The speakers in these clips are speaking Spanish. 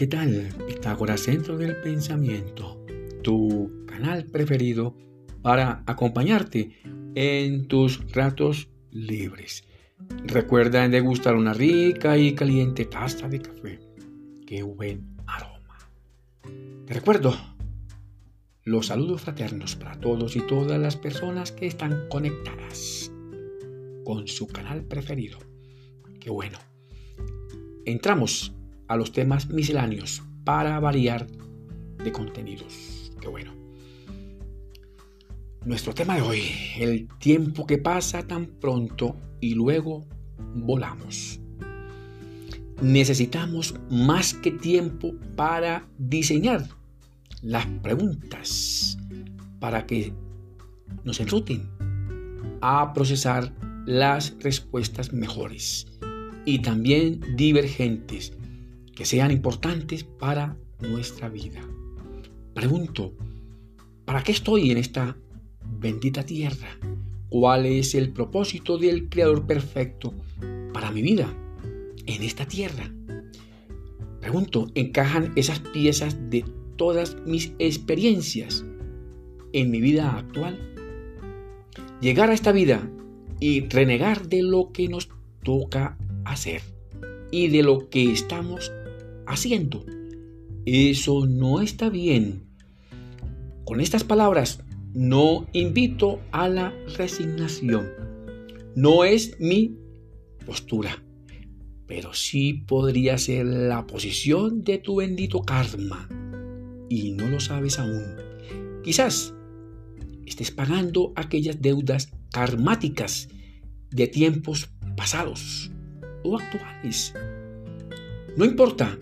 ¿qué tal? Pitágoras Centro del Pensamiento, tu canal preferido para acompañarte en tus ratos libres. Recuerda degustar una rica y caliente taza de café. ¡Qué buen aroma! Te recuerdo los saludos fraternos para todos y todas las personas que están conectadas con su canal preferido. ¡Qué bueno! Entramos a los temas misceláneos para variar de contenidos. Qué bueno. Nuestro tema de hoy, el tiempo que pasa tan pronto y luego volamos. Necesitamos más que tiempo para diseñar las preguntas, para que nos enruten a procesar las respuestas mejores y también divergentes que sean importantes para nuestra vida. Pregunto, ¿para qué estoy en esta bendita tierra? ¿Cuál es el propósito del Creador perfecto para mi vida en esta tierra? Pregunto, ¿encajan esas piezas de todas mis experiencias en mi vida actual? Llegar a esta vida y renegar de lo que nos toca hacer y de lo que estamos haciendo. Eso no está bien. Con estas palabras, no invito a la resignación. No es mi postura, pero sí podría ser la posición de tu bendito karma. Y no lo sabes aún. Quizás estés pagando aquellas deudas karmáticas de tiempos pasados o actuales. No importa,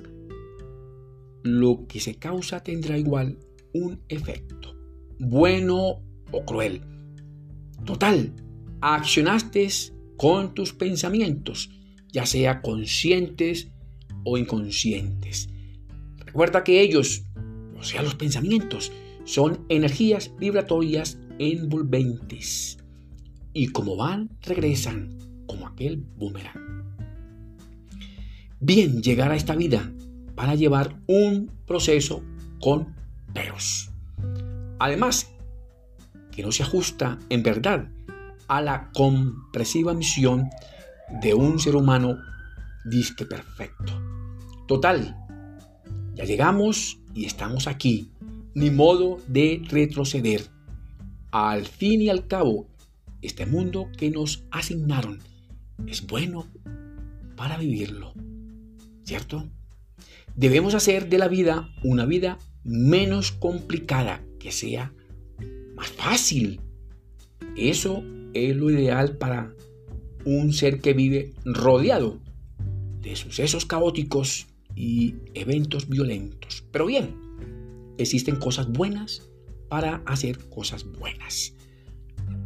lo que se causa tendrá igual un efecto, bueno o cruel. Total, accionaste con tus pensamientos, ya sea conscientes o inconscientes. Recuerda que ellos, o sea, los pensamientos, son energías vibratorias envolventes. Y como van, regresan como aquel boomerang. Bien, llegar a esta vida para llevar un proceso con peros. Además, que no se ajusta en verdad a la compresiva misión de un ser humano disque perfecto. Total, ya llegamos y estamos aquí, ni modo de retroceder. Al fin y al cabo, este mundo que nos asignaron es bueno para vivirlo, ¿cierto? Debemos hacer de la vida una vida menos complicada, que sea más fácil. Eso es lo ideal para un ser que vive rodeado de sucesos caóticos y eventos violentos. Pero bien, existen cosas buenas para hacer cosas buenas.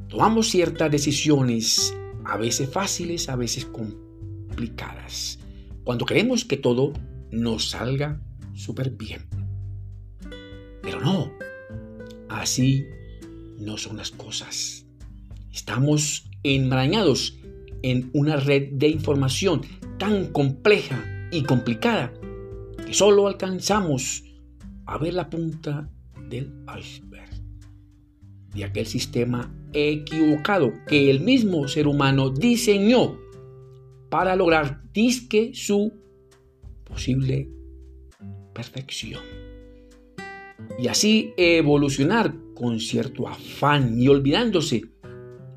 Tomamos ciertas decisiones, a veces fáciles, a veces complicadas. Cuando queremos que todo nos salga súper bien. Pero no, así no son las cosas. Estamos enmarañados en una red de información tan compleja y complicada que solo alcanzamos a ver la punta del iceberg de aquel sistema equivocado que el mismo ser humano diseñó para lograr disque su posible perfección. Y así evolucionar con cierto afán y olvidándose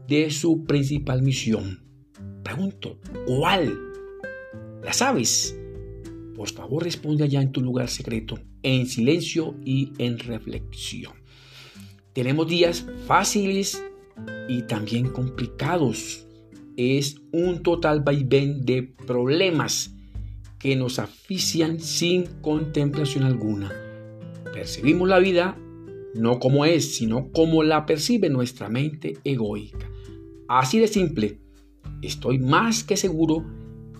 de su principal misión. Pregunto, ¿cuál? ¿La sabes? Por favor responde allá en tu lugar secreto, en silencio y en reflexión. Tenemos días fáciles y también complicados. Es un total vaivén de problemas que nos asfixian sin contemplación alguna. Percibimos la vida no como es, sino como la percibe nuestra mente egoica. Así de simple, estoy más que seguro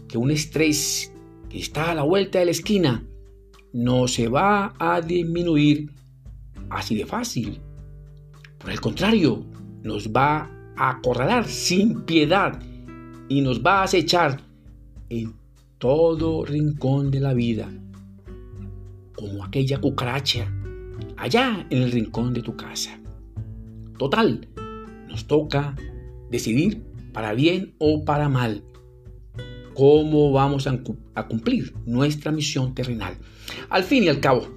que un estrés que está a la vuelta de la esquina no se va a disminuir así de fácil. Por el contrario, nos va a acorralar sin piedad y nos va a acechar en todo rincón de la vida. como aquella cucaracha allá en el rincón de tu casa. Total, nos toca decidir para bien o para mal cómo vamos a cumplir nuestra misión terrenal. Al fin y al cabo,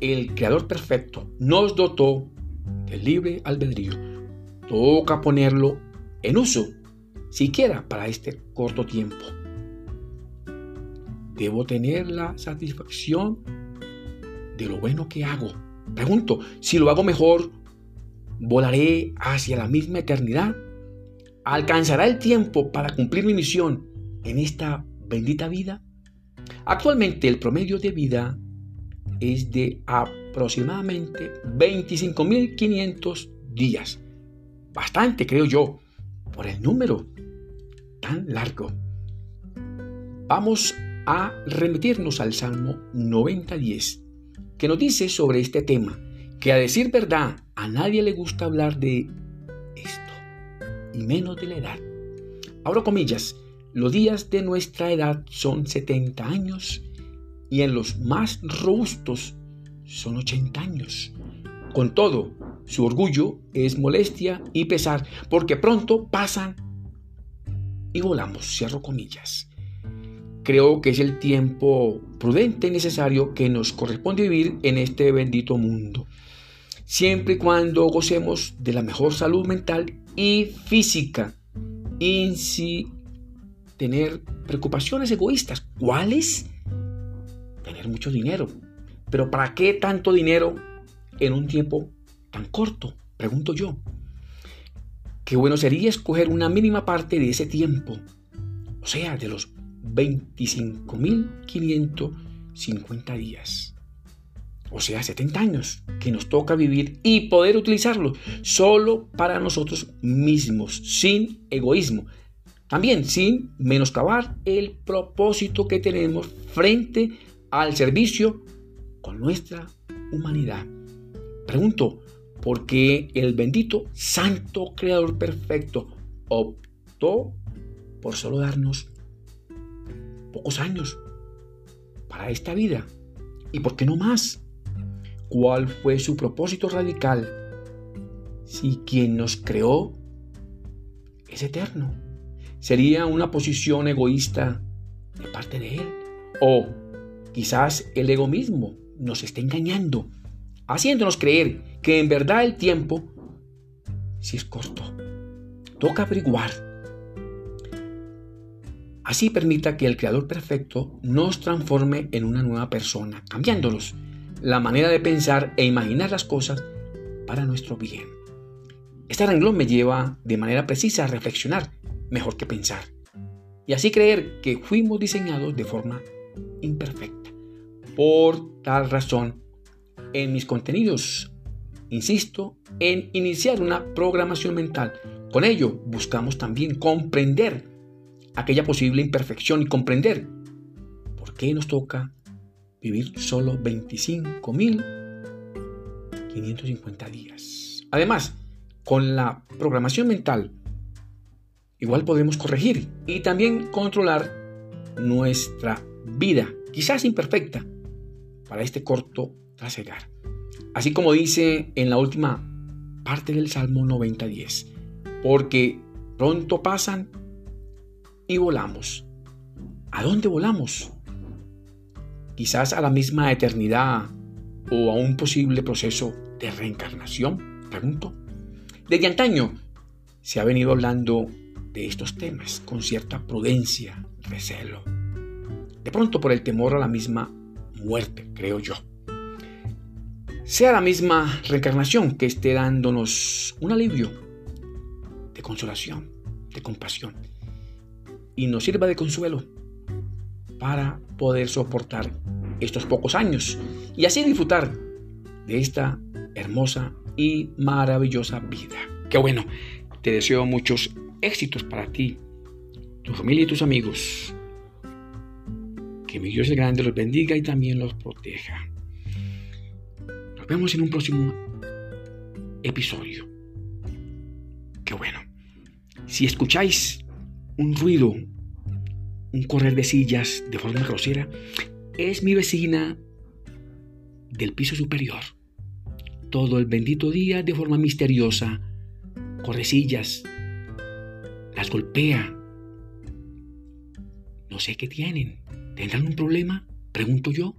el Creador Perfecto nos dotó del libre albedrío. Toca ponerlo en uso, siquiera para este corto tiempo. Debo tener la satisfacción de lo bueno que hago. Pregunto, si lo hago mejor, ¿volaré hacia la misma eternidad? ¿Alcanzará el tiempo para cumplir mi misión en esta bendita vida? Actualmente el promedio de vida es de aproximadamente 25.500 días. Bastante, creo yo, por el número tan largo. Vamos a remitirnos al Salmo 90.10, que nos dice sobre este tema, que a decir verdad, a nadie le gusta hablar de esto, y menos de la edad. Abro comillas, los días de nuestra edad son 70 años y en los más robustos son 80 años. Con todo, su orgullo es molestia y pesar, porque pronto pasan y volamos, cierro comillas. Creo que es el tiempo prudente y necesario que nos corresponde vivir en este bendito mundo, siempre y cuando gocemos de la mejor salud mental y física, y sin tener preocupaciones egoístas. ¿Cuáles? tener mucho dinero. Pero ¿para qué tanto dinero en un tiempo tan corto? Pregunto yo. Qué bueno sería escoger una mínima parte de ese tiempo, o sea, de los 25.550 días, o sea, 70 años que nos toca vivir y poder utilizarlo solo para nosotros mismos, sin egoísmo, también sin menoscabar el propósito que tenemos frente al servicio con nuestra humanidad. Pregunto, ¿por qué el bendito Santo Creador Perfecto optó por solo darnos pocos años para esta vida? ¿Y por qué no más? ¿Cuál fue su propósito radical si quien nos creó es eterno? ¿Sería una posición egoísta de parte de Él? ¿O Quizás el ego mismo nos esté engañando, haciéndonos creer que en verdad el tiempo sí es corto. Toca averiguar. Así permita que el Creador Perfecto nos transforme en una nueva persona, cambiándonos la manera de pensar e imaginar las cosas para nuestro bien. Este renglón me lleva de manera precisa a reflexionar mejor que pensar y así creer que fuimos diseñados de forma imperfecta. Por tal razón, en mis contenidos, insisto en iniciar una programación mental. Con ello buscamos también comprender aquella posible imperfección y comprender por qué nos toca vivir solo 25.550 días. Además, con la programación mental, igual podemos corregir y también controlar nuestra vida, quizás imperfecta, para este corto trasegar. Así como dice en la última parte del Salmo 90.10, porque pronto pasan y volamos. ¿A dónde volamos? Quizás a la misma eternidad o a un posible proceso de reencarnación, pregunto. Desde antaño se ha venido hablando de estos temas con cierta prudencia, recelo. De pronto por el temor a la misma muerte, creo yo. Sea la misma reencarnación que esté dándonos un alivio de consolación, de compasión, y nos sirva de consuelo para poder soportar estos pocos años y así disfrutar de esta hermosa y maravillosa vida. Qué bueno, te deseo muchos éxitos para ti, tu familia y tus amigos. Que mi Dios el grande los bendiga y también los proteja. Nos vemos en un próximo episodio. Qué bueno. Si escucháis un ruido, un correr de sillas de forma grosera, es mi vecina del piso superior. Todo el bendito día de forma misteriosa, correcillas, las golpea. No sé qué tienen. ¿Tendrán un problema? Pregunto yo.